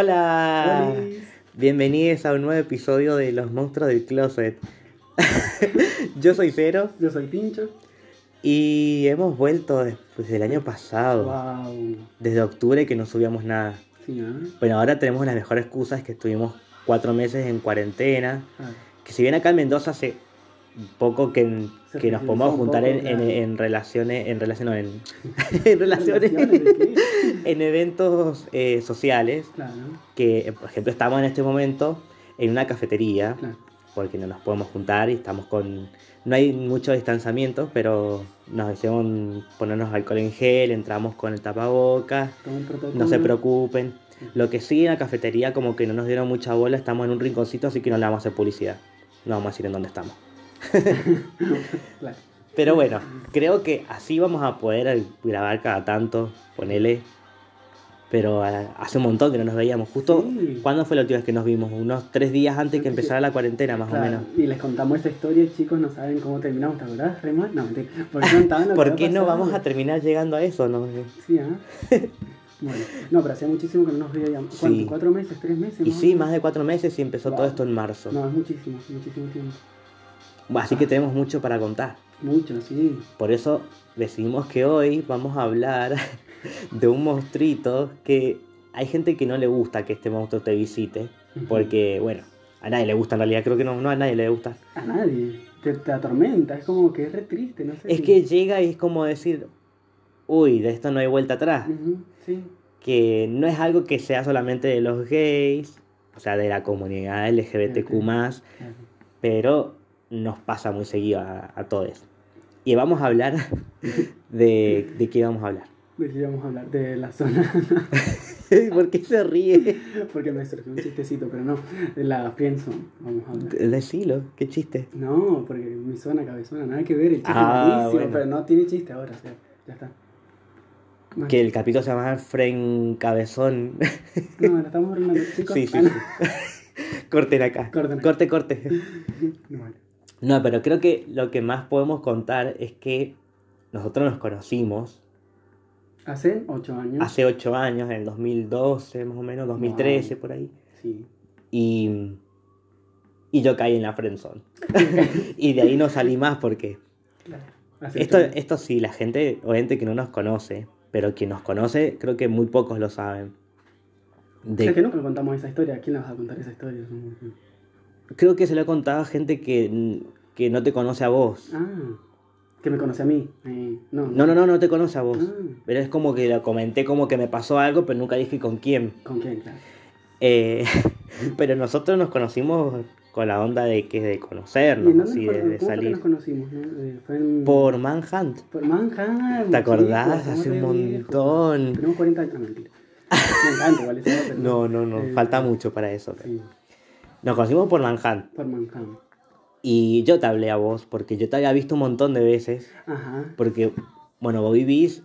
Hola. Olis. Bienvenidos a un nuevo episodio de Los Monstruos del Closet. Yo soy Cero Yo soy Pincho. y hemos vuelto desde el año pasado, Wow. desde octubre que no subíamos nada. Sí, ¿ah? Bueno, ahora tenemos la mejor excusa, es que estuvimos cuatro meses en cuarentena, Ah, que si bien acá en Mendoza hace poco que, Se que nos un juntar poco, en, en- claro. en relaciones, en relaciones, no, en, relaciones, en eventos eh, sociales, Claro, que por ejemplo estamos en este momento en una cafetería, claro. porque no nos podemos juntar y estamos con... No hay mucho distanciamiento, pero nos hicieron ponernos alcohol en gel, entramos con el tapabocas, no se preocupen. Lo que sí en la cafetería como que no nos dieron mucha bola, estamos en un rinconcito, así que no le vamos a hacer publicidad. No vamos a decir en dónde estamos. Pero bueno, creo que así vamos a poder grabar cada tanto, ponele. Pero eh, hace un montón que no nos veíamos. Justo, Sí. ¿cuándo fue la última vez que nos vimos? Unos tres días antes que empezara la cuarentena, más o menos. Y les contamos esta historia, chicos, no saben cómo terminamos, ¿te acordás? No, mentira. ¿Por qué contaban lo que ¿Por había qué no vamos a terminar llegando a eso? No? Sí, ¿ah? bueno, no, pero hacía muchísimo que no nos veíamos. ¿Cuánto? Sí. ¿Cuatro meses? ¿Tres meses? Y sí, más de cuatro meses y empezó Wow. todo esto en marzo. No, es muchísimo, muchísimo tiempo. Así que tenemos mucho para contar. Mucho, sí. Por eso decidimos que hoy vamos a hablar de un monstruito que hay gente que no le gusta que este monstruo te visite. Porque, bueno, a nadie le gusta en realidad. Creo que no, no a nadie le gusta. A nadie. Te, te atormenta, es como que es re triste, no sé. Es si- que llega y es como decir, uy, de esto no hay vuelta atrás. Sí. Que no es algo que sea solamente de los gays, o sea, de la comunidad LGBTQ+, Claro. pero nos pasa muy seguido a, a todos. Y vamos a hablar de, de qué vamos a hablar. ¿De qué íbamos a hablar? De la zona. ¿Por qué se ríe? Porque me surgió un chistecito, pero no. De la friendzone, vamos a hablar. Decilo, qué chiste. No, porque mi zona cabezona, nada que ver. El chiste Ah, es buenísimo, bueno. pero no tiene chiste ahora, o sea, ya está. Que el capítulo se llama Fren Cabezón. No, la estamos arruinando, chicos. sí, sí, Ah, sí. Corten acá. Corten. Corte, corte. No, vale. No, pero creo que lo que más podemos contar es que nosotros nos conocimos Hace ocho años. hace 8 años, en el 2012 más o menos, 2013 Wow. por ahí. Sí. Y, y yo caí en la friendzone. y de ahí no salí más porque Claro. Esto, ocho esto sí, la gente, obviamente que no nos conoce, pero quien nos conoce creo que muy pocos lo saben. O De- sea, que nunca contamos esa historia. ¿A quién le vas a contar esa historia? Creo que se lo he contado a gente que, que no te conoce a vos. Ah, que me conoce a mí. Eh, no, No, no, no, no te conoce a vos. Ah, Pero es como que lo comenté como que me pasó algo, pero nunca dije con quién. ¿Con quién? Claro. Eh, pero nosotros nos conocimos con la onda de que de ¿Y conocernos, dónde así de, de salir. nos conocimos? no? Eh, fue en... Por Manhunt. Por Manhattan. ¿Te acordás? Hace un montón. Tenemos 40 años. Ah, mentira. Me encanta igual esa edad, pero No, no, no, Eh, falta mucho para eso. Sí, Nos conocimos por Manhunt. por Manhattan. Y yo te hablé a vos porque yo te había visto un montón de veces. Ajá. Porque, bueno, vos vivís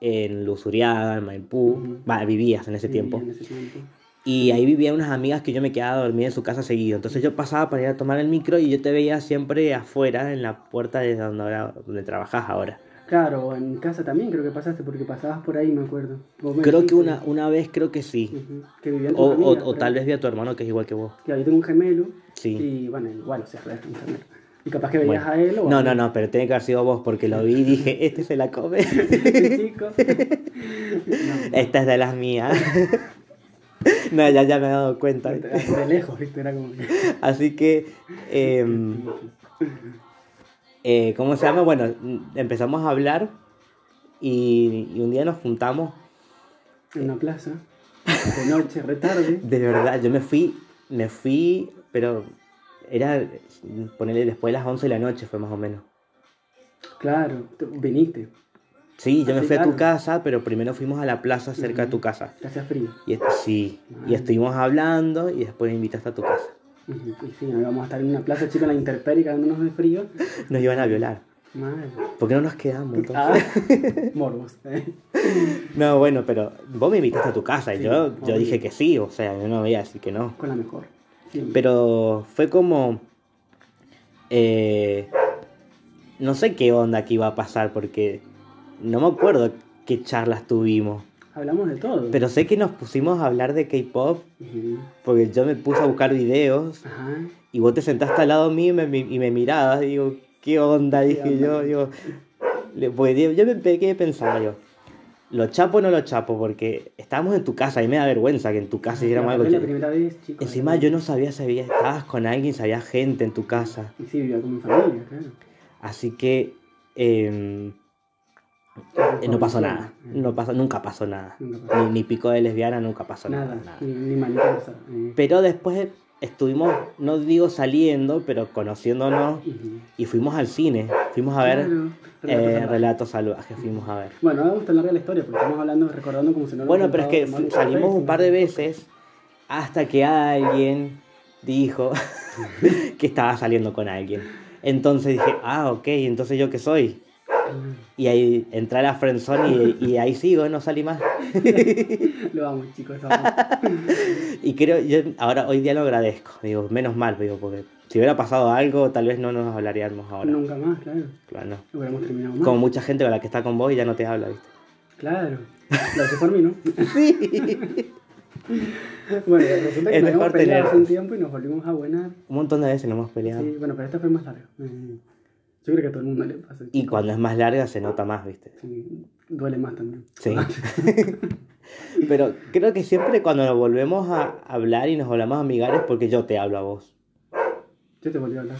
en Luzuriaga, en Maipú. Va, vivías en ese Sí, tiempo. En ese tiempo. Y ahí vivían unas amigas que yo me quedaba a dormir en su casa seguido. Entonces yo pasaba para ir a tomar el micro y yo te veía siempre afuera, en la puerta de donde, ahora- donde trabajás ahora. Claro, en casa también creo que pasaste porque pasabas por ahí, me acuerdo. Me Creo que una, una vez, creo que sí. Que vivían O, o- amigas o por tal vez vi a tu hermano que es igual que vos. Claro, yo tengo un gemelo. Sí. Y bueno, igual, o sea, es un gemelo. Y capaz que veías Bueno. a él o No, no, no, pero tiene que haber sido vos porque lo vi y dije, este se la come. Chico. No, Esta es de las mías. no, ya, ya me he dado cuenta. de lejos, ¿viste? Era como. Así que, em, eh, ¿cómo se llama? Bueno, empezamos a hablar y, y un día nos juntamos. En una plaza, de noche, re tarde. De verdad, yo me fui, me fui, pero era, ponerle después de las 11 de la noche fue más o menos. Claro, viniste, Sí, yo me fui a tu casa, pero primero fuimos a la plaza cerca de tu casa. hacía frío. Y sí, y Ah. estuvimos hablando y después me invitaste a tu casa. Y sí, íbamos a estar en una plaza chica en la intemperie cagándonos de frío. Nos iban a violar. Madre. ¿Por qué no nos quedamos entonces? Ah, morbos. eh. No, bueno, pero vos me invitaste a tu casa y Sí, yo, yo dije que sí, o sea, yo no voy a decir que no. Con la mejor. Pero fue como... eh, no sé qué onda que iba a pasar porque no me acuerdo qué charlas tuvimos. Hablamos de todo. Pero sé que nos pusimos a hablar de K-pop Ujú. porque yo me puse a buscar videos Ajá. y vos te sentaste al lado mío y me, y me mirabas. Y digo, ¿qué onda? Dije onda? yo, digo, le- porque yo me quedé pensando yo. ¿Lo chapo o no lo chapo? Porque estábamos en tu casa y me da vergüenza que en tu casa hiciéramos algo. La primera vez, chicos. Encima yo no sabía si había, estabas con alguien, si había gente en tu casa. Y sí, vivía con mi familia, claro. Así que em, eh, no pasó nada. No pasó, nunca pasó nada. Nunca pasó. Ni, ni pico de lesbiana, nunca pasó nada. Nada, ni, ni. Eh, Pero después estuvimos, no digo saliendo, pero conociéndonos y fuimos al cine. Fuimos a ver Claro, eh, relatos salvajes. Relatos Salvajes, fuimos a ver. Bueno, ahora vamos tan larga la historia porque estamos hablando, recordando como si no lo Bueno, pero es que salimos un par de ¿no? veces hasta que alguien dijo que estaba saliendo con alguien. Entonces dije, ah, ok, entonces yo qué soy. Y ahí entré a la friendzone y, y ahí sigo, no salí más. Lo vamos, chicos, lo. Y creo, yo ahora hoy día lo agradezco. Digo, menos mal, digo, porque si hubiera pasado algo, tal vez no nos hablaríamos ahora. Nunca más, claro. Claro, no. Hubiéramos terminado más. Como mucha gente con la que está con vos y ya no te habla, ¿viste? Claro. Lo hice por mí, ¿no? Sí. Bueno, resulta que Es nos habíamos peleado hace un tiempo y nos volvimos a buenar. Un montón de veces nos hemos peleado. Sí, bueno, pero esta fue más larga. Yo creo que a todo el mundo le pasa. Y cuando es más larga se nota más, ¿viste? Sí, duele más también. Sí. Pero creo que siempre cuando nos volvemos a hablar y nos hablamos amigables porque yo te hablo a vos. Yo te volví a hablar.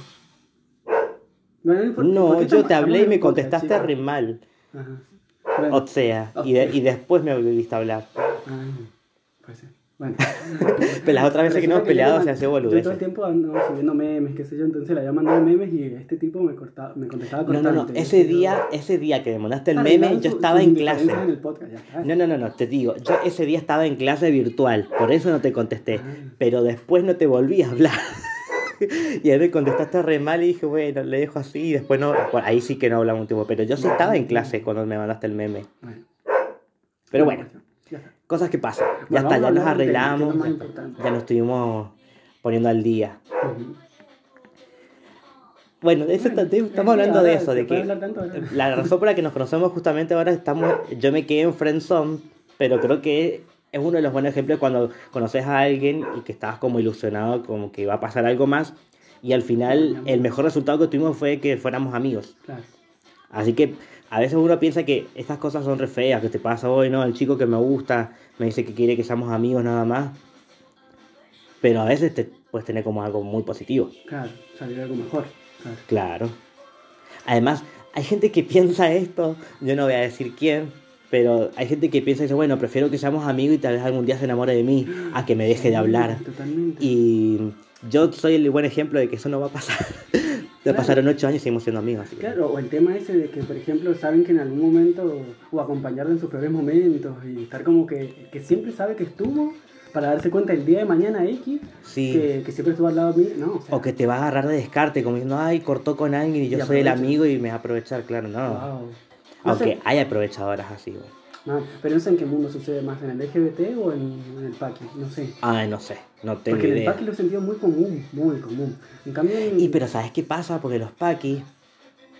Bueno, No, yo te hablé y me contestaste chicos. re mal. Ajá. Bueno, O sea, y, de- y después me volviste a hablar. ah, puede ser. Bueno. Pero las otras veces que nos hemos peleado le se man- hacía Yo todo el tiempo ando subiendo memes, qué sé yo, entonces le había mandado memes y este tipo me, cortaba, me contestaba No, no, no. Ese día, ese día que me mandaste el Arreglaban meme, yo su- estaba en clase. en el podcast, ya está. No, no, no, no, te digo, yo ese día estaba en clase virtual, por eso no te contesté, Ah. pero después no te volví a hablar. y ahí me contestaste re mal y dije, bueno, le dejo así y después no, bueno, ahí sí que no hablamos un tiempo, pero yo sí estaba en clase cuando me mandaste el meme. Bueno. Pero bueno. Cosas que pasan. Ya Bueno, está, ya nos arreglamos, ya, nos estuvimos poniendo al día. Ujú. Bueno, de eso Bueno, estamos sí, hablando de eso, de que la razón por la que nos conocemos justamente ahora estamos, yo me quedé en friendzone, pero creo que es uno de los buenos ejemplos cuando conoces a alguien y que estabas como ilusionado, como que iba a pasar algo más, y al final el mejor resultado que tuvimos fue que fuéramos amigos. Claro. Así que a veces uno piensa que estas cosas son re feas, que te pasa hoy, ¿no? El chico que me gusta me dice que quiere que seamos amigos nada más, pero a veces te puedes tener como algo muy positivo. Claro, salir algo mejor. Claro. Claro. Además, hay gente que piensa esto, yo no voy a decir quién, pero hay gente que piensa y dice, bueno, prefiero que seamos amigos y tal vez algún día se enamore de mí a que me deje de hablar. Totalmente. Y yo soy el buen ejemplo de que eso no va a pasar. Claro. pasaron ocho años y seguimos siendo amigos. Claro, o el tema ese de que, por ejemplo, saben que en algún momento, o acompañarlo en sus peores momentos, y estar como que, que siempre sabe que estuvo, para darse cuenta el día de mañana X, Sí. que, que siempre estuvo al lado mío, no, o sea, O que te va a agarrar de descarte, como diciendo, ay, cortó con alguien y yo Y soy el amigo y me va a aprovechar, claro, no. wow. Aunque hay aprovechadoras así, güey. No, pero no sé en qué mundo sucede más, en el LGBT o en, en el paqui, no sé. Ay, no sé, no tengo Porque en el paqui lo he sentido muy común, muy común. En cambio, en- Y pero ¿sabes qué pasa? Porque los paquis,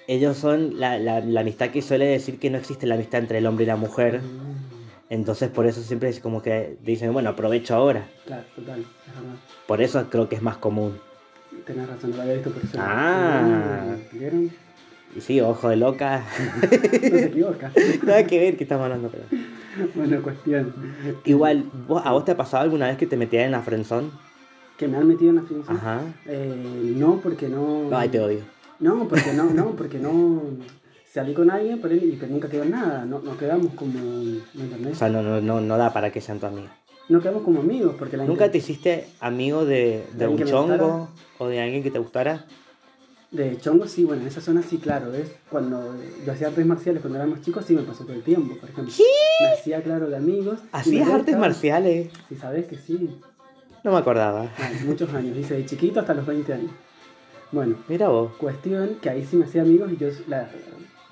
ellos son la, la, la amistad que suele decir que no existe la amistad entre el hombre y la mujer. Mm, Entonces por eso siempre es como que dicen, bueno, aprovecho ahora. Claro, total, es verdad. Por eso creo que es más común. Tenés razón, lo había visto por eso. Ah. ¿Vieron? Sí, ojo de loca. No se equivoca. Nada que ver que estamos hablando. Pero... Bueno, cuestión. Igual, ¿vos- ¿a vos te ha pasado alguna vez que te metías en la friendzone? ¿Que me han metido en la friendzone? Ajá. Eh, no, porque no. Ay, te odio. No, porque no, no, porque no. Salí con alguien por él y que nunca quedó nada. No, nos quedamos como. ¿Me entendés? O sea, no, no, no, no da para que sean tu amigo. No quedamos como amigos porque la ¿Nunca te hiciste amigo de, de ¿De un chongo o de alguien que te gustara? De chongo, sí, bueno, en esa zona sí, claro, ¿ves? Cuando yo hacía artes marciales cuando éramos chicos, sí me pasó todo el tiempo, por ejemplo. Me hacía, claro, de amigos. ¿Hacías artes marciales? Sí, sabes que sí. No me acordaba. Ah, muchos años, hice de chiquito hasta los 20 años. Bueno, Mira vos. cuestión que ahí sí me hacía amigos y yo la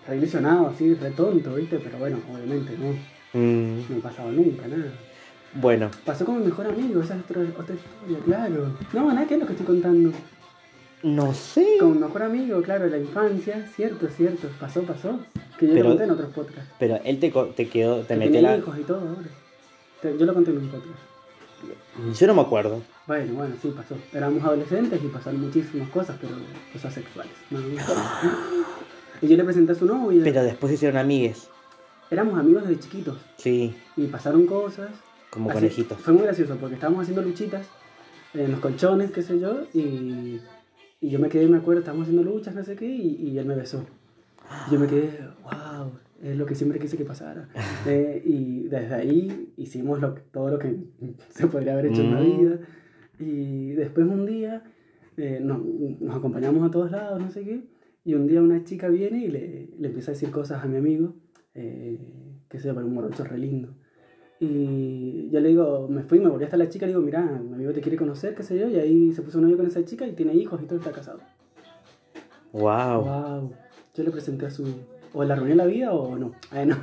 re ilusionado, así, re tonto, ¿viste? Pero bueno, obviamente no, Mm, no me pasaba nunca, nada. bueno, Pasó con mi mejor amigo, esa es otra, otra historia, claro. No, nada, ¿qué es lo que estoy contando? No sé. Con mejor amigo, claro, la infancia, cierto, cierto, pasó, pasó. Que yo Pero- lo conté en otros podcasts. Pero él te, te quedó, te Que metió la... hijos y todo ahora. Te- Yo lo conté en un podcast. Yo no me acuerdo. Bueno, bueno, sí, pasó. Éramos adolescentes y pasaron muchísimas cosas, pero cosas sexuales. ¿no? y yo le presenté a su novia. Pero después se hicieron amigues. Éramos amigos desde chiquitos Sí, y pasaron cosas. como Así- conejitos. Fue muy gracioso porque estábamos haciendo luchitas en los colchones, qué sé yo, y, y yo me quedé, me acuerdo, estábamos haciendo luchas, no sé qué, y, y él me besó. Y yo me quedé, wow, es lo que siempre quise que pasara. Eh, y desde ahí hicimos lo, todo lo que se podría haber hecho en la Mm. vida. Y después un día eh, nos, nos acompañamos a todos lados, no sé qué, y un día una chica viene y le, le empieza a decir cosas a mi amigo, eh, que se llama un morocho re lindo. Y yo le digo, me fui, me volví hasta la chica, le digo, mira, mi amigo te quiere conocer, qué sé yo, y ahí se puso novio con esa chica y tiene hijos y todo está casado. Wow. Wow. Yo le presenté a su... ¿O la arruiné la vida o no? Ay, no.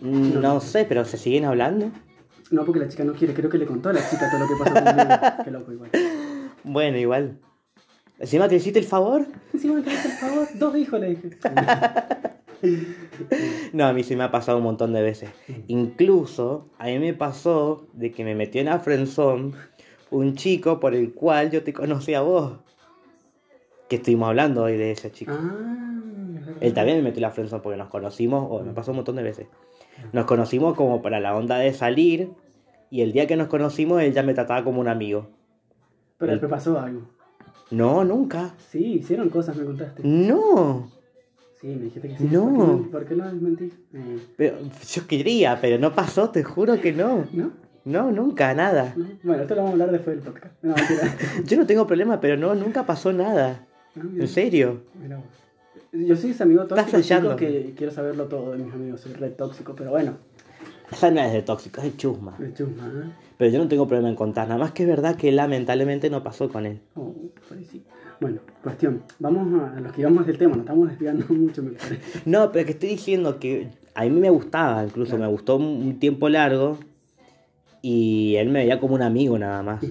Mm, No sé, pero ¿se siguen hablando? No, porque la chica no quiere, creo que le contó a la chica todo lo que pasó conmigo. Qué loco igual. Bueno, igual. Encima te hiciste el favor. Encima que por favor, dos hijos le dije. No, a mí sí me ha pasado un montón de veces. Incluso a mí me pasó de que me metió en la friendzone un chico por el cual yo te conocí a vos. Que estuvimos hablando hoy de ese chico. Ah. Él también me metió en la friendzone porque nos conocimos, o me pasó un montón de veces. Nos conocimos como para la onda de salir y el día que nos conocimos él ya me trataba como un amigo. Pero después pasó algo. No, nunca. Sí, hicieron cosas, me contaste. No. Sí, me dijiste que sí. No. ¿Por qué no, desmentís? Eh, Pero yo quería, pero no pasó, te juro que no. ¿No? No, nunca, nada. ¿No? Bueno, esto lo vamos a hablar después del podcast. No, mentira. Yo no tengo problema, pero no, nunca pasó nada. Ah. En serio. Mira. Yo soy ese amigo tóxico chico que quiero saberlo todo de mis amigos. Soy re tóxico, pero bueno, Esa no es de tóxico, es de chusma. me chusma, ¿eh? Pero yo no tengo problema en contar, nada más que es verdad que lamentablemente no pasó con él. Oh, sí. Bueno, cuestión. Vamos a los que íbamos del tema, nos estamos desviando mucho, me parece. No, pero que estoy diciendo que a mí me gustaba, incluso Claro. me gustó un un tiempo largo y él me veía como un amigo nada más.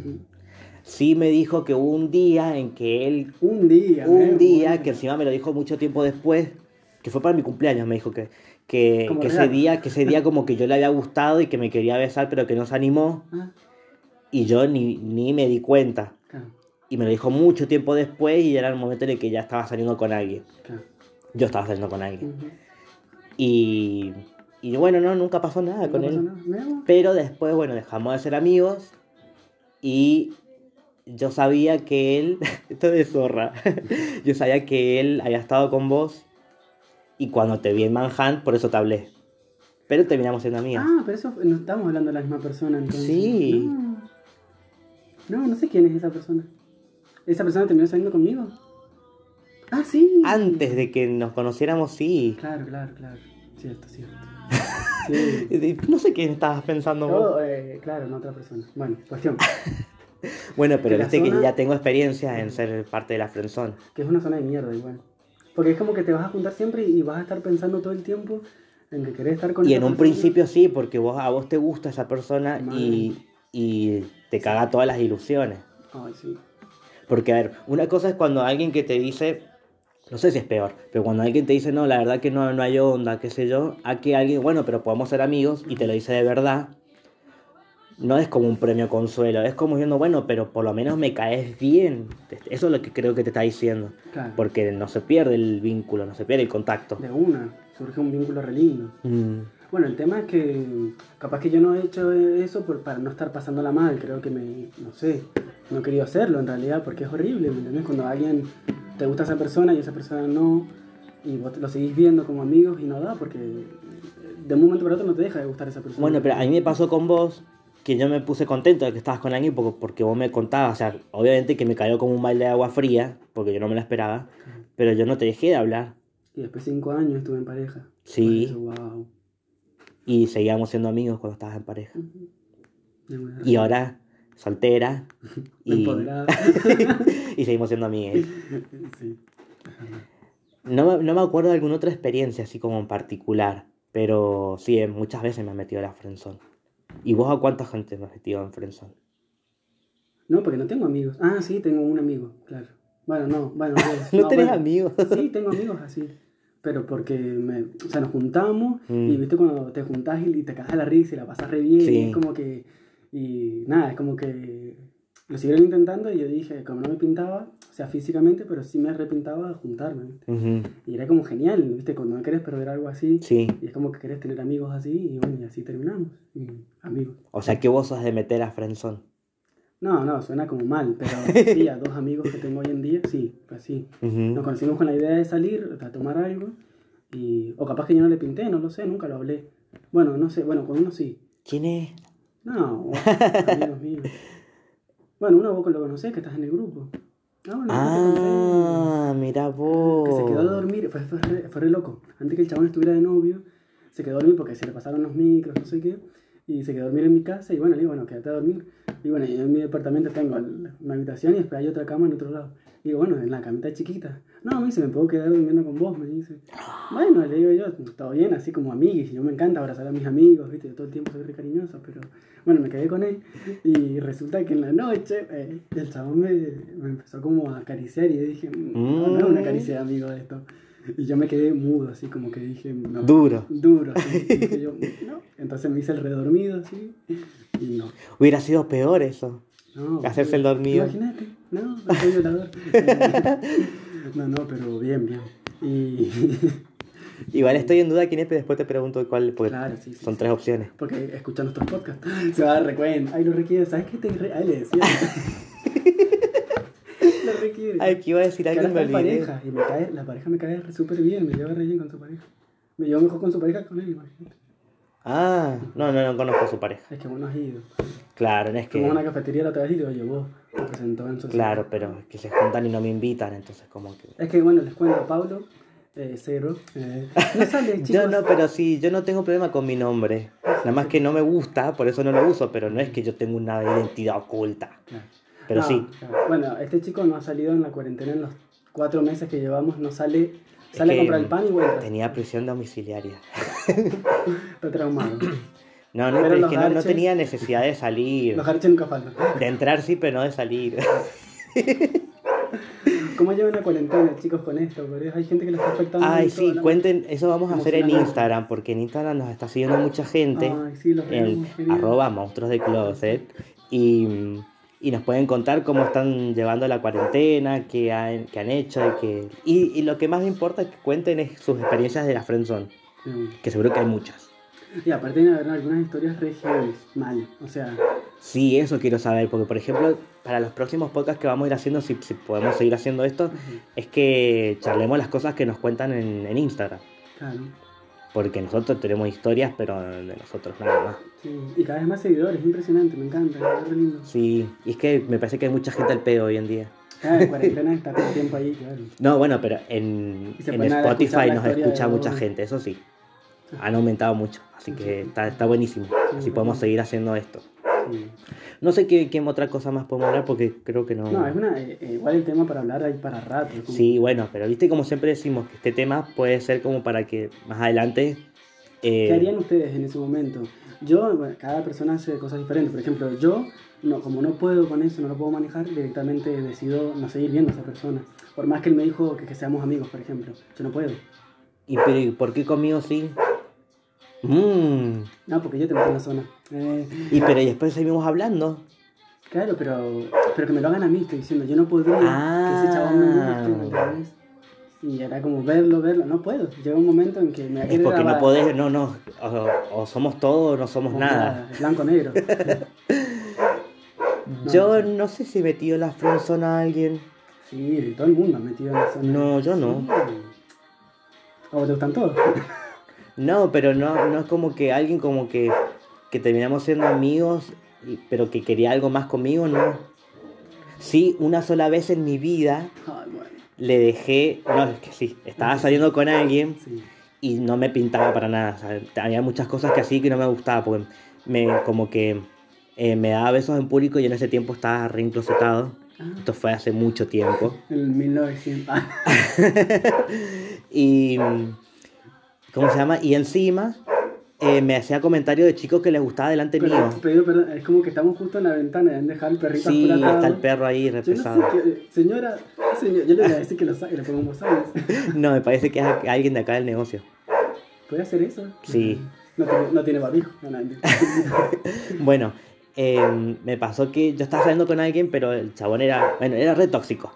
Sí me dijo que hubo un día en que él, Un día. un ¿eh? día, Bueno. que encima me lo dijo mucho tiempo después, que fue para mi cumpleaños, me dijo que, que, ese día, que ese día como que yo le había gustado y que me quería besar, pero que no se animó Ah, y yo ni, ni me di cuenta. Y me lo dijo mucho tiempo después y era el momento en el que ya estaba saliendo con alguien. claro. Yo estaba saliendo con alguien. Y, y bueno, no, nunca pasó nada No con pasó él. nada. Pero después, bueno, dejamos de ser amigos y yo sabía que él, esto es de zorra, yo sabía que él había estado con vos y cuando te vi en Manhunt, por eso te hablé. Pero terminamos siendo amigas. Ah, pero eso no estamos hablando de la misma persona entonces. Sí. No. no, no sé quién es esa persona. ¿Esa persona terminó saliendo conmigo? Ah, sí. Antes de que nos conociéramos, sí. Claro, claro, claro. Cierto, cierto. Sí. No sé quién estabas pensando vos. Eh, claro, en otra persona. Bueno, cuestión. Bueno, pero viste que ya tengo experiencia en ser parte de la friendzone. Que es una zona de mierda igual. Porque es como que te vas a juntar siempre y vas a estar pensando todo el tiempo en que querés estar con Y en un persona. principio sí, porque vos a vos te gusta esa persona y, y te caga todas las ilusiones. Ay, sí. Porque, a ver, una cosa es cuando alguien que te dice, no sé si es peor, pero cuando alguien te dice, no, la verdad que no, no hay onda, qué sé yo, a que alguien, bueno, pero podemos ser amigos y te lo dice de verdad, no es como un premio consuelo, es como diciendo, bueno, pero por lo menos me caes bien. Eso es lo que creo que te está diciendo. Claro. Porque no se pierde el vínculo, no se pierde el contacto. De una. Surge un vínculo re lindo. Mm, Bueno, el tema es que capaz que yo no he hecho eso por, para no estar pasándola mal. Creo que me, no sé, no querido hacerlo en realidad porque es horrible, ¿me entendés? Cuando alguien te gusta esa persona y esa persona no, y vos lo seguís viendo como amigos y no da porque de un momento para otro no te deja de gustar esa persona. Bueno, pero a mí me pasó con vos que yo me puse contento de que estabas con alguien porque, porque vos me contabas, o sea, obviamente que me cayó como un baile de agua fría, porque yo no me la esperaba, pero yo no te dejé de hablar Y después de cinco años estuve en pareja. Sí. Por eso, wow. y seguíamos siendo amigos cuando estabas en pareja. Y ahora, soltera, y, Empoderada. y seguimos siendo amigos. sí. No, me- no me acuerdo de alguna otra experiencia así como en particular, pero sí, eh, muchas veces me he metido a la friendzone. ¿Y vos a cuánta gente me has metido en friendzone? No, porque no tengo amigos. Ah, sí, tengo un amigo, claro. Bueno, no, bueno. ¿No, tenés bueno. amigos? Sí, tengo amigos así. Pero porque me, o sea, nos juntamos Mm. y viste cuando te juntás y, y te cagas la risa y la pasas re bien. Sí. y es como que. Y nada, es como que lo siguieron intentando y yo dije, como no me pintaba, o sea, físicamente, pero sí me arrepintaba juntarme. ¿viste? Ujú, Y era como genial, ¿viste? Cuando no querés perder algo así. Sí. Y es como que querés tener amigos así y bueno, y así terminamos. Y amigos. O sea que vos sos de meter a Friendzone. No, no, suena como mal, pero sí, a dos amigos que tengo hoy en día, sí, pues sí. Ujú. Nos conocimos con la idea de salir, a tomar algo, y, o capaz que yo no le pinté, no lo sé, nunca lo hablé. Bueno, no sé, bueno, con uno sí. ¿Quién es? No, vos, amigos míos. Bueno, uno vos lo conocés, que estás en el grupo. Ah, bueno, Ah, mira te vos. Que se quedó a dormir, fue, fue, re, fue re loco. Antes que el chabón estuviera de novio, se quedó a dormir porque se le pasaron los micros, no sé qué. Y se quedó a dormir en mi casa y bueno, le digo, bueno, quédate a dormir. Y bueno, yo en mi departamento tengo una habitación y después hay otra cama en otro lado. Y digo, bueno, en la camita chiquita. No, me dice, me puedo quedar durmiendo con vos, me dice. Bueno, le digo yo, todo bien, así como amiguis. Y yo me encanta abrazar a mis amigos, viste, yo todo el tiempo soy re cariñoso, pero bueno, me quedé con él. Y resulta que en la noche eh, el chabón me, me empezó como a acariciar y yo dije, no, no es una caricia de amigo esto. Y yo me quedé mudo, así como que dije, no. Duro. Duro, así. Y dije yo, no. Entonces me hice el redormido, así. Y no. Hubiera sido peor eso. No Hacerse el dormido. Imagínate, no, no soy violador. no, no, pero bien, bien. Y. Igual estoy en duda quién es, pero después te pregunto cuál, porque Claro, sí, sí, son sí. tres opciones. Porque escucha nuestros podcasts. Se va a dar recuento. Ay, lo requiere. ¿Sabes qué te re... Ay, le decía. lo requiere. Ay, que iba a decir que algo me en olvidé. pareja. Y me cae, la pareja me cae súper bien. Me lleva re bien con su pareja. Me llevo mejor con su pareja que con él, imagínate. Ah, no, no, no conozco a su pareja. Es que vos no has ido. Claro, no es Fuimos a una que. cafetería la otra vez y lo llevó. Lo presentó en su Claro, pero es que se juntan y no me invitan, entonces como que. Es que bueno, les cuento, Pablo, eh, cero. eh, no sale, chicos. Yo no, pero sí, yo no tengo problema con mi nombre. Nada más que no me gusta, por eso no lo uso, pero no es que yo tenga una identidad oculta. Claro. Pero No, sí. claro. Bueno, este chico no ha salido en la cuarentena en los cuatro meses que llevamos, no sale, sale a comprar el pan y vuelve. Tenía prisión domiciliaria. Está traumado. No, no, Pero pero es que no, tenía necesidad de salir. Los jarches nunca faltan. De entrar sí, pero no de salir. ¿Cómo llevan la cuarentena, chicos, con esto? Porque hay gente que le está afectando. Ay, sí, ¿no? cuenten, eso vamos a hacer en. Instagram, porque en Instagram nos está siguiendo mucha gente. Ay, sí, los en arroba monstruos de closet y, y nos pueden contar cómo están llevando la cuarentena, qué han, qué han hecho y, que, y, y lo que más me importa es que cuenten es sus experiencias de la friendzone, Sí. que seguro que hay muchas. Y aparte de haber algunas historias re heavy, mal. O sea, Sí, eso quiero saber, porque por ejemplo, para los próximos podcasts que vamos a ir haciendo, si, si podemos seguir haciendo esto, es que charlemos las cosas que nos cuentan en, en Instagram, claro. Porque nosotros tenemos historias, pero de nosotros nada más. Sí. Y cada vez más seguidores, impresionante, me encanta, es lindo. Sí, y es que me parece que hay mucha gente al pedo hoy en día. Cada cuarentena está todo el tiempo ahí, claro. No, bueno, pero en, en Spotify nos escucha de mucha gente, eso sí. Han aumentado mucho, así que está, está buenísimo. Así podemos seguir haciendo esto. No sé qué, qué otra cosa más podemos hablar porque creo que no. No, es una, eh, eh, igual el tema para hablar hay para rato. como- Sí, bueno, pero viste como siempre decimos que este tema puede ser como para que más adelante... eh, ¿Qué harían ustedes en ese momento? Yo, bueno, cada persona hace cosas diferentes. Por ejemplo, yo, no, como no puedo con eso, no lo puedo manejar, directamente decido no seguir viendo a esa persona. Por más que él me dijo que, que seamos amigos, por ejemplo. Yo no puedo. ¿Y pero, ¿y por qué conmigo sí? Mm, No, porque yo te meto en la zona. Eh, y pero y después seguimos hablando. claro, pero, pero que me lo hagan a mí, estoy diciendo. Yo no podría Ah. que ese chabón me. Y era como verlo, verlo. No puedo. Llega un momento en que me Es porque no podés, no, no. O, o somos todo o no somos como nada. Blanco-negro. Yo no sé si he metido la friendzone a alguien. Sí, todo el mundo ha metido en la zona. No, yo no. Sí. ¿A vos te gustan todos? No, pero no, no es como que alguien como que, que terminamos siendo amigos, y- pero que quería algo más conmigo, no. Sí, una sola vez en mi vida Ay, bueno. le dejé, no, es que sí, estaba saliendo con alguien Sí. y no me pintaba para nada. o sea, había muchas cosas que así que no me gustaba, porque me, como que eh, me daba besos en público y en ese tiempo estaba reinclosetado. Ah, Esto fue hace mucho tiempo. en el 1900. Ah, y. ¿Cómo se llama? Y encima eh, me hacía comentarios de chicos que les gustaba delante Pero, mío. pero, es como que estamos justo en la ventana han dejado el perrito Sí, está el perro ahí Yo no sé qué- señora, señor, yo le voy a decir que lo saque, le pongo ¿sabes? No, me parece que es alguien de acá del negocio. ¿Puede hacer eso? Sí. No tiene, no tiene barbijo. No, no, Bueno, eh, me pasó que yo estaba saliendo con alguien, pero el chabón era, bueno, era re tóxico.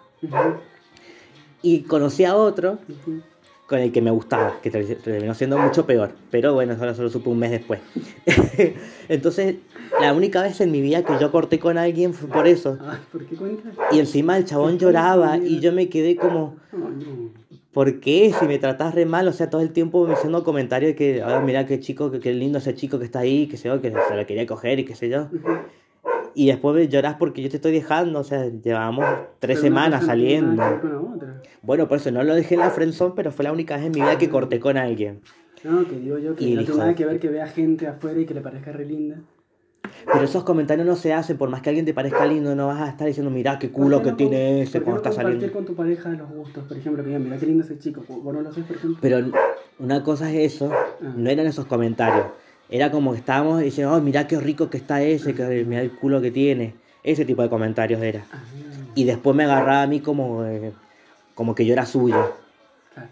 Y conocí a otro. Con el que me gustaba, que ter- terminó siendo mucho peor. Pero bueno, eso solo supe un mes después. Entonces, la única vez en mi vida que yo corté con alguien fue por eso. Ah, ¿por qué cuentas? Y encima el chabón lloraba y yo me quedé como. ¿por qué? Si me tratás re mal, o sea, todo el tiempo me haciendo comentarios de que, ah, mira qué chico, qué, lindo ese chico que está ahí, que yo, que se lo quería coger y qué sé yo. Y después me llorás porque yo te estoy dejando, o sea, llevamos tres Pero semanas saliendo. otra. Bueno, por eso no lo dejé en la friendzone, pero fue la única vez en mi vida que corté con alguien. No, que digo yo que Y no tiene nada que ver que vea gente afuera y que le parezca re linda. Pero esos comentarios no se hacen, por más que alguien te parezca lindo, no vas a estar diciendo, mira qué culo ¿Por que no tiene ese ¿por qué cuando no está compartir saliendo. con tu pareja los gustos? Por ejemplo, que digan, mira qué lindo ese chico. ¿Vos no lo haces, por ejemplo? Pero una cosa es eso, Ah. no eran esos comentarios. Era como que estábamos diciendo, oh, mira qué rico que está ese, que mira el culo que tiene. Ese tipo de comentarios era. Y después me agarraba a mí como, eh, como que yo era suyo. claro.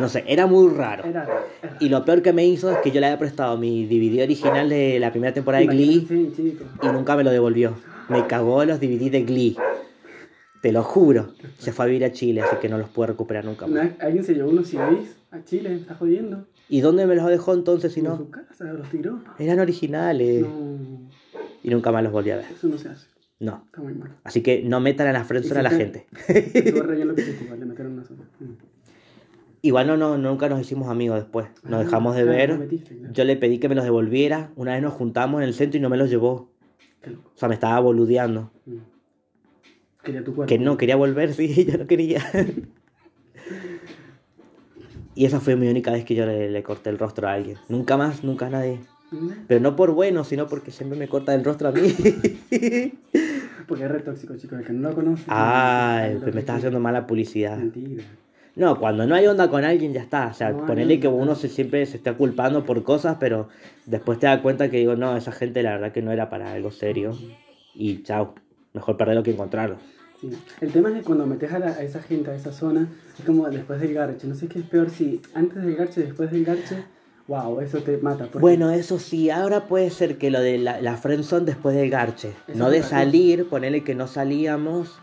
No sé, era muy raro. Era raro. era Y lo peor que me hizo es que yo le había prestado mi DVD original de la primera temporada de Glee Sí, y nunca me lo devolvió. Me cagó los DVD de Glee. Te lo juro. Se fue a vivir a Chile, así que no los pude recuperar nunca más. Alguien se llevó unos CDs a Chile, está jodiendo. ¿Y dónde me los dejó entonces si En no? su casa, los tiró. Eran originales. No, Y nunca más los volví a ver. eso no se hace. No. Está muy mal. Así que no metan a la friendzone a la gente. Igual. Mm. Igual no, no, nunca nos hicimos amigos después. Nos Ah, dejamos de ver. Yo le pedí que me los devolviera. Una vez nos juntamos en el centro y no me los llevó. O sea, me estaba boludeando. Mm. Quería tu cuerpo. Que no, quería volver, sí, yo no quería. Y esa fue mi única vez que yo le, le corté el rostro a alguien. Nunca más, nunca a nadie. Pero no por bueno, sino porque siempre me corta el rostro a mí. Porque es re tóxico, chicos. El que no lo conoce. Ay, lo pues me estás es. haciendo mala publicidad. Mentira. No, cuando no hay onda con alguien ya está. O sea, No ponerle que uno se, siempre se está culpando por cosas, pero después te das cuenta que digo, no, esa gente la verdad que no era para algo serio. Y chao, mejor perderlo que encontrarlo. Sí. El tema es que cuando metes a, la- a esa gente a esa zona, es como después del garche. No sé qué es peor, si antes del garche, después del garche, wow, eso te mata. porque- Bueno, eso sí, ahora puede ser que lo de la, la friendzone después del garche. Eso no de salir, ponerle que no salíamos,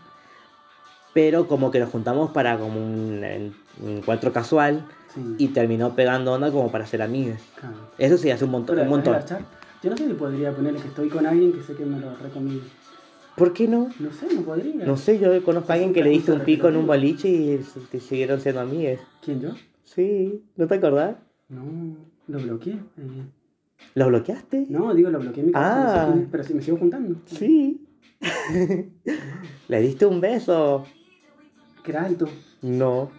pero como que nos juntamos para como un, en- un encuentro casual Sí, y terminó pegando onda como para ser amigos. claro. Eso sí, hace un montón. Un montón. garchar, Yo no sé si podría ponerle que estoy con alguien que sé que me lo recomienda. ¿Por qué no? No sé, no podría. No sé, yo conozco a alguien que le diste un pico en un boliche y te siguieron siendo amigos. ¿Quién yo? Sí, ¿no te acordás? No, lo bloqueé. ¿Lo bloqueaste? No, digo, lo bloqueé en mi no sé Ah. es, pero si me sigo juntando. Sí. ¿Le diste un beso? Era alto. No.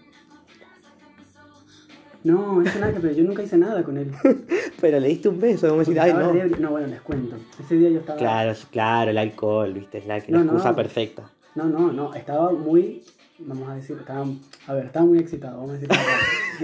No, eso nada pero yo nunca hice nada con él. Pero le diste un beso, como decir, ay, estaba no. ebrio. No, bueno, les cuento. Ese día yo estaba. Claro, claro, el alcohol, viste, es la, la No, no. excusa perfecta. No, no, no. Estaba muy. Vamos a decir, estaba. A ver, estaba muy excitado. Vamos a decir.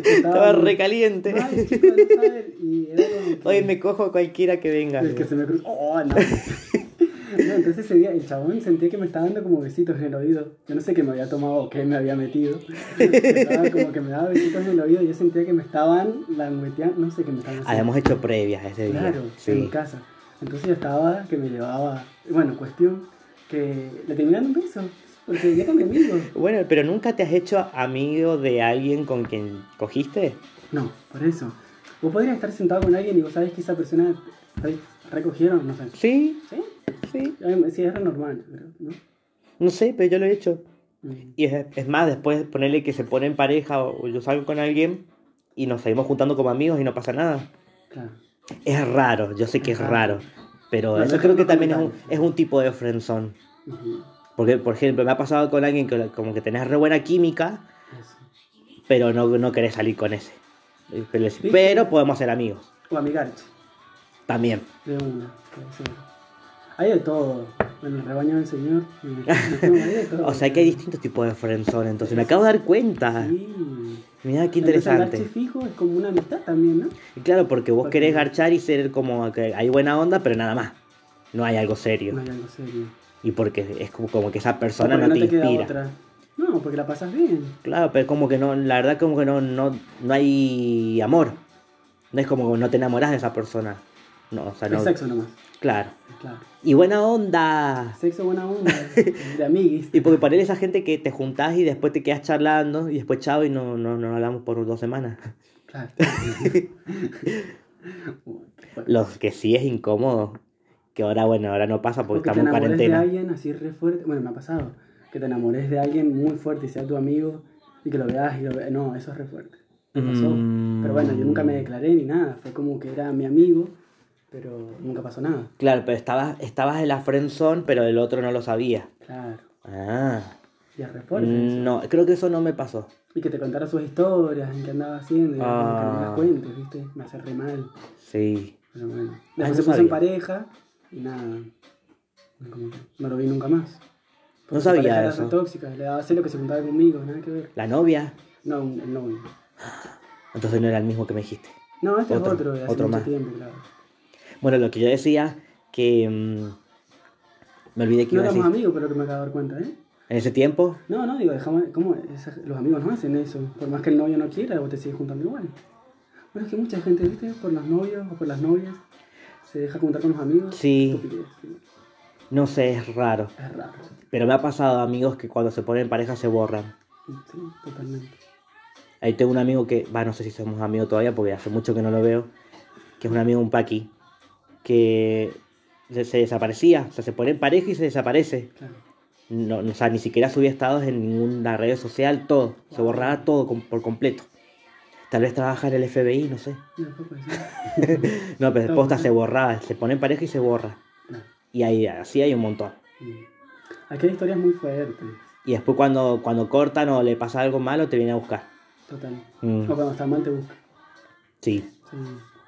Estaba muy- re caliente. Ay, chico, no saben, Y era como que- Hoy me cojo a cualquiera que venga. Es que se me cruzó. Oh, no. No, entonces ese día el chabón sentía que me estaba dando como besitos en el oído. Yo no sé qué me había tomado o qué me había metido. Estaba como que me daba besitos en el oído y yo sentía que me estaban langueteando. No sé qué me estaban haciendo. Habíamos hecho previas ese día. Claro, en mi Sí. casa. Entonces yo estaba que me llevaba. Bueno, cuestión que le terminé dando un beso. Porque ya con mi amigo. Bueno, pero nunca te has hecho amigo de alguien con quien cogiste. No, por eso. Vos podrías estar sentado con alguien y vos sabés que esa persona. ¿sabés? Recogieron, no sé. Sí, ¿Sí? sí. Sí, era normal, ¿no? No sé, pero yo lo he hecho. Mm. Y es, es más, después ponerle que se pone en pareja o yo salgo con alguien y nos seguimos juntando como amigos y no pasa nada. Claro. Es raro, yo sé que es raro. Pero No, eso creo que también es un, es un tipo de friendzone. Porque, por ejemplo, me ha pasado con alguien que como que tenés re buena química, Eso. pero no, no querés salir con ese. Pero, podemos ser amigos. O amigarche, También. de una. puede ser. Hay de todo. En el rebaño del Señor. no, de todo. O sea que hay distintos tipos de friendzone, entonces me acabo de dar cuenta. Sí. Mira qué Entonces, el interesante. fijo es como una amistad también, ¿no? Y claro, porque vos Porque- querés garchar y ser como que hay buena onda, pero nada más. No hay algo serio. No hay algo serio. Y porque es como, como que esa persona porque no te, queda inspira. otra. No, porque la pasas bien. Claro, pero es como que no, la verdad como que no, no, no hay amor. No es como que no te enamorás de esa persona. No, o sea, no. Sexo nomás. Claro. Claro. Y buena onda. Sexo buena onda. de amiguis. Y porque para él esa gente que te juntás y después te quedas charlando y después chao y no, no, no hablamos por dos semanas. Claro. Los que sí es incómodo. Que ahora, bueno, ahora no pasa porque te estamos en enamores de cuarentena. alguien así re fuerte. Bueno, me ha pasado. Que te enamores de alguien muy fuerte y sea tu amigo y que lo veas y lo veas. No, eso es re fuerte. Me pasó. Mm. Pero bueno, yo nunca me declaré ni nada. Fue como que era mi amigo, pero nunca pasó nada. Claro, pero estabas, estabas en la friendzone, pero el otro no lo sabía. Claro. Ah. Y fuerte. eso. No, creo que eso no me pasó. Y que te contara sus historias, en qué andaba haciendo, y era que no me Ah. las cuentes, ¿viste? Me hace re mal. Sí. Pero bueno. no Después se puso en pareja y nada. Como que no lo vi nunca más. Porque No sabía era eso. re tóxica, le daba celo que se juntaba conmigo, nada que ver. La novia. No, el novio. Entonces no era el mismo que me dijiste. No, este Otro, es otro, de hace otro mucho más. tiempo, claro. Bueno, lo que yo decía que... mm, me olvidé que No iba a éramos decir. amigos, pero que me acabo de dar cuenta, ¿eh? En ese tiempo, No, no, digo, dejamos, ¿cómo? Esa- los amigos no hacen eso. Por más que el novio no quiera, vos te sigues juntando igual. Bueno, es que mucha gente, ¿viste? Por los novios o por las novias, se deja juntar con los amigos. Sí. No sé, es raro. Es raro. Pero me ha pasado amigos que cuando se ponen en pareja se borran. Sí, totalmente. Ahí tengo un amigo que, va, no sé si somos amigos todavía porque hace mucho que no lo veo, que es un amigo, un paqui, que se, se desaparecía, o sea, se pone en pareja y se desaparece. Claro. No, no, o sea, ni siquiera subía estados en ninguna red social, todo, se borraba todo por completo. Tal vez trabaja en el FBI, no sé. No, eso. No, pero posta bien. se borraba, se pone en pareja y se borra. Y ahí, así hay un montón. Aquí hay historias muy fuertes. Y después cuando, cuando cortan o le pasa algo malo, te viene a buscar. Total. Mm, O cuando está mal te busca. sí. Sí.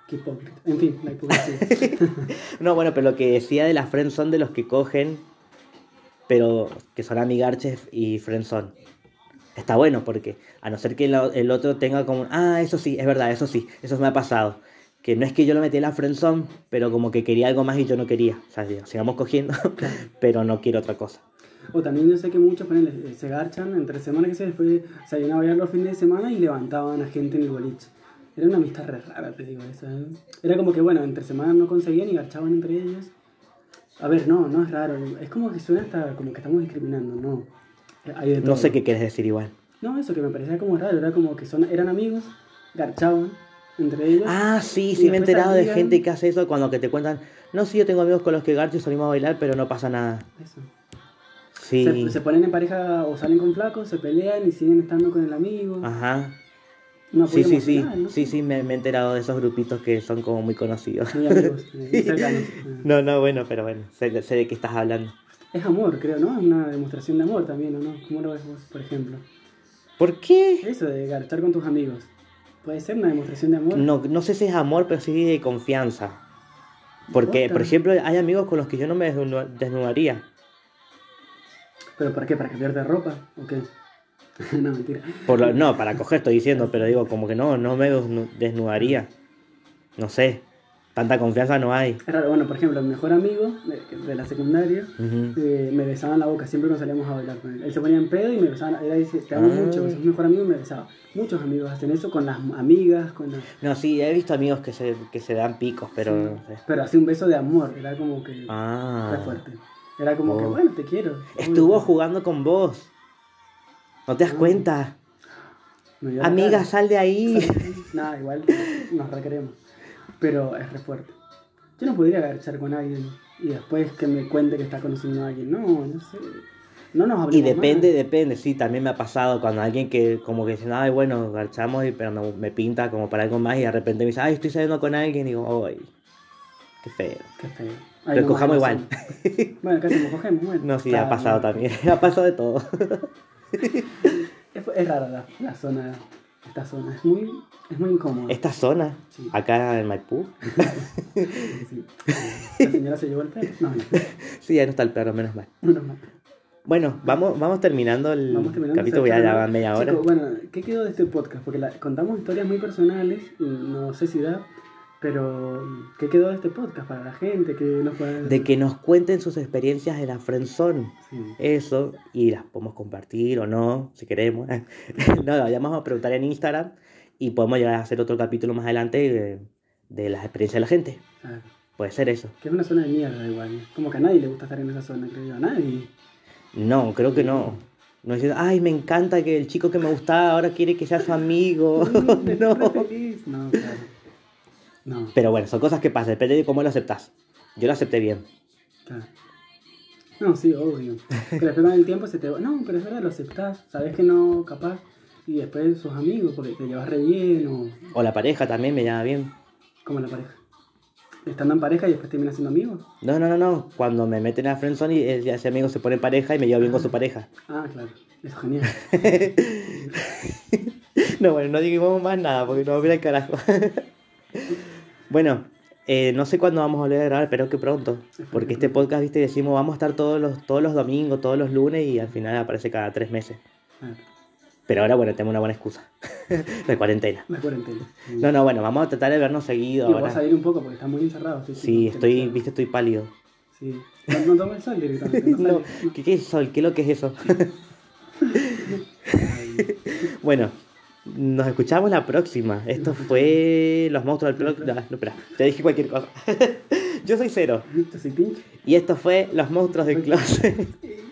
Qué hipócrita. En fin, la hipocresía. No, bueno, pero lo que decía de las friends son de los que cogen, pero que son amigarches y friends son. Está bueno porque a no ser que el, otro tenga como, ah, eso sí, es verdad, eso sí, eso me ha pasado. Que no es que yo lo metí en la friendzone, pero como que quería algo más y yo no quería. O sea, sigamos cogiendo, pero no quiero otra cosa. o también yo sé que muchos ponele, eh, se garchan entre semanas que se después salían a bailar los fines de semana y levantaban a gente en el boliche. Era una amistad re rara, te digo eso. ¿eh? Era como que, bueno, entre semanas no conseguían y garchaban entre ellos. A ver, no, no es raro. Es como que suena hasta como que estamos discriminando, no. Eh, Hay de No sé qué quieres decir igual. No, eso que me parecía como raro. Era como que son, eran amigos, garchaban entre ellos. Ah, sí, sí, me he enterado de gente que hace eso cuando que te cuentan, no, sí, yo tengo amigos con los que garcho y salimos a bailar, pero no pasa nada. Eso. Sí. Se, se ponen en pareja o salen con flacos, se pelean y siguen estando con el amigo. Ajá. Sí, sí, sí. Sí, sí, me, me he enterado de esos grupitos que son como muy conocidos. Muy amigos, eh, muy cercanos. eh. No, no, bueno, pero bueno, sé, sé de qué estás hablando. Es amor, creo, ¿no? Es una demostración de amor también, ¿o no? ¿Cómo lo ves vos, por ejemplo? ¿Por qué? Eso de garchar con tus amigos. ¿Puede ser una demostración de amor? No, no sé si es amor, pero sí de confianza. Porque, por ejemplo, hay amigos con los que yo no me desnu- desnudaría. ¿Pero para qué? ¿Para cambiarte de ropa? ¿O qué? no, mentira. Por no, para coger estoy diciendo, pero digo, como que no, no me desnu- desnudaría. No sé, tanta confianza no hay. Es raro, bueno, por ejemplo, mi mejor amigo de, de la secundaria eh, me besaba en la boca siempre cuando salíamos a bailar con él. Él se ponía en pedo y me besaba, era dice, te amo Ah. mucho, sos mi mejor amigo y me besaba. Muchos amigos hacen eso con las amigas, con las... No, sí, he visto amigos que se, que se dan picos, pero Sí. no sé. Pero así un beso de amor, era como que... Ah. Re fuerte. Era como que, Oh. bueno, te quiero. Estuvo jugando con vos. ¿No te das cuenta? Amiga, cara. sal de ahí. Nada, igual nos requeremos. Pero es re fuerte. Yo no podría agachar con alguien y después que me cuente que está conociendo a alguien. No, no sé. No nos hablemos Y depende, más. depende, sí, también me ha pasado cuando alguien que como que dice, ay, bueno, garchamos, y- pero no, me pinta como para algo más y de repente me dice, ay, estoy saliendo con alguien, y digo, ay, qué feo. Qué feo. Pero no cojamos igual. Bueno, casi nos cogemos. Bueno. No, sí, ha pasado no. también, ha pasado de todo. Es, es rara la, la zona, esta zona. Es muy, es muy incómoda. Esta zona, Sí. acá en Maipú, Sí. La señora se llevó el pelo. No, no. sí, ya no está el perro, menos mal. Menos mal. Bueno, vamos, vamos terminando el Vamos terminando. capítulo, ya, va media hora. Chicos, bueno, ¿qué quedó de este podcast? Porque la- contamos historias muy personales, y no sé si da, pero ¿qué quedó de este podcast para la gente? que nos puede... De que nos cuenten sus experiencias de la friendzone. Sí. Eso, y las podemos compartir o no, si queremos. no, ya vamos a preguntar en Instagram y podemos llegar a hacer otro capítulo más adelante de, de las experiencias de la gente. Claro. Puede ser eso. Que es una zona de mierda igual. Como que a nadie le gusta estar en esa zona, creo yo. A nadie. No, creo que no. No es decir, ay, me encanta que el chico que me gustaba ahora quiere que sea su amigo. No. feliz. No, claro. No, Pero bueno, son cosas que pasan, depende de cómo lo aceptas. Yo lo acepté bien. claro. No, sí, obvio. Que después con el tiempo se te va. No, pero es verdad, lo aceptás. Sabes que no, capaz. Y después sos amigos porque te llevas re bien o O la pareja también me llama bien. como la pareja. Estando en pareja y después terminas siendo amigos. No, no, no, no. Cuando me meten a friendzone y ese ese amigo se pone en pareja y me llevo bien con su pareja. Ah, claro. Eso es genial. No, bueno, no digamos más nada porque nos mira el carajo. bueno, eh, no sé cuándo vamos a volver a grabar, pero que pronto. Porque este podcast, viste, decimos vamos a estar todos los, todos los domingos, todos los lunes y al final aparece cada tres meses. Claro. Pero ahora, bueno, tengo una buena excusa. de cuarentena. La cuarentena. No, no, bueno, vamos a tratar de vernos seguido Y ahora. salir un poco porque estás muy encerrado. Sí, estoy, viste, estoy pálido. Sí. No, no toma el sol directamente. No, No, sale. ¿qué, ¿Qué es sol? ¿Qué es lo que es eso? bueno, nos escuchamos la próxima. Esto fue Los Monstruos del Closet. No, no, espera, te dije cualquier cosa. Yo soy Cero. Y esto fue Los Monstruos del Closet.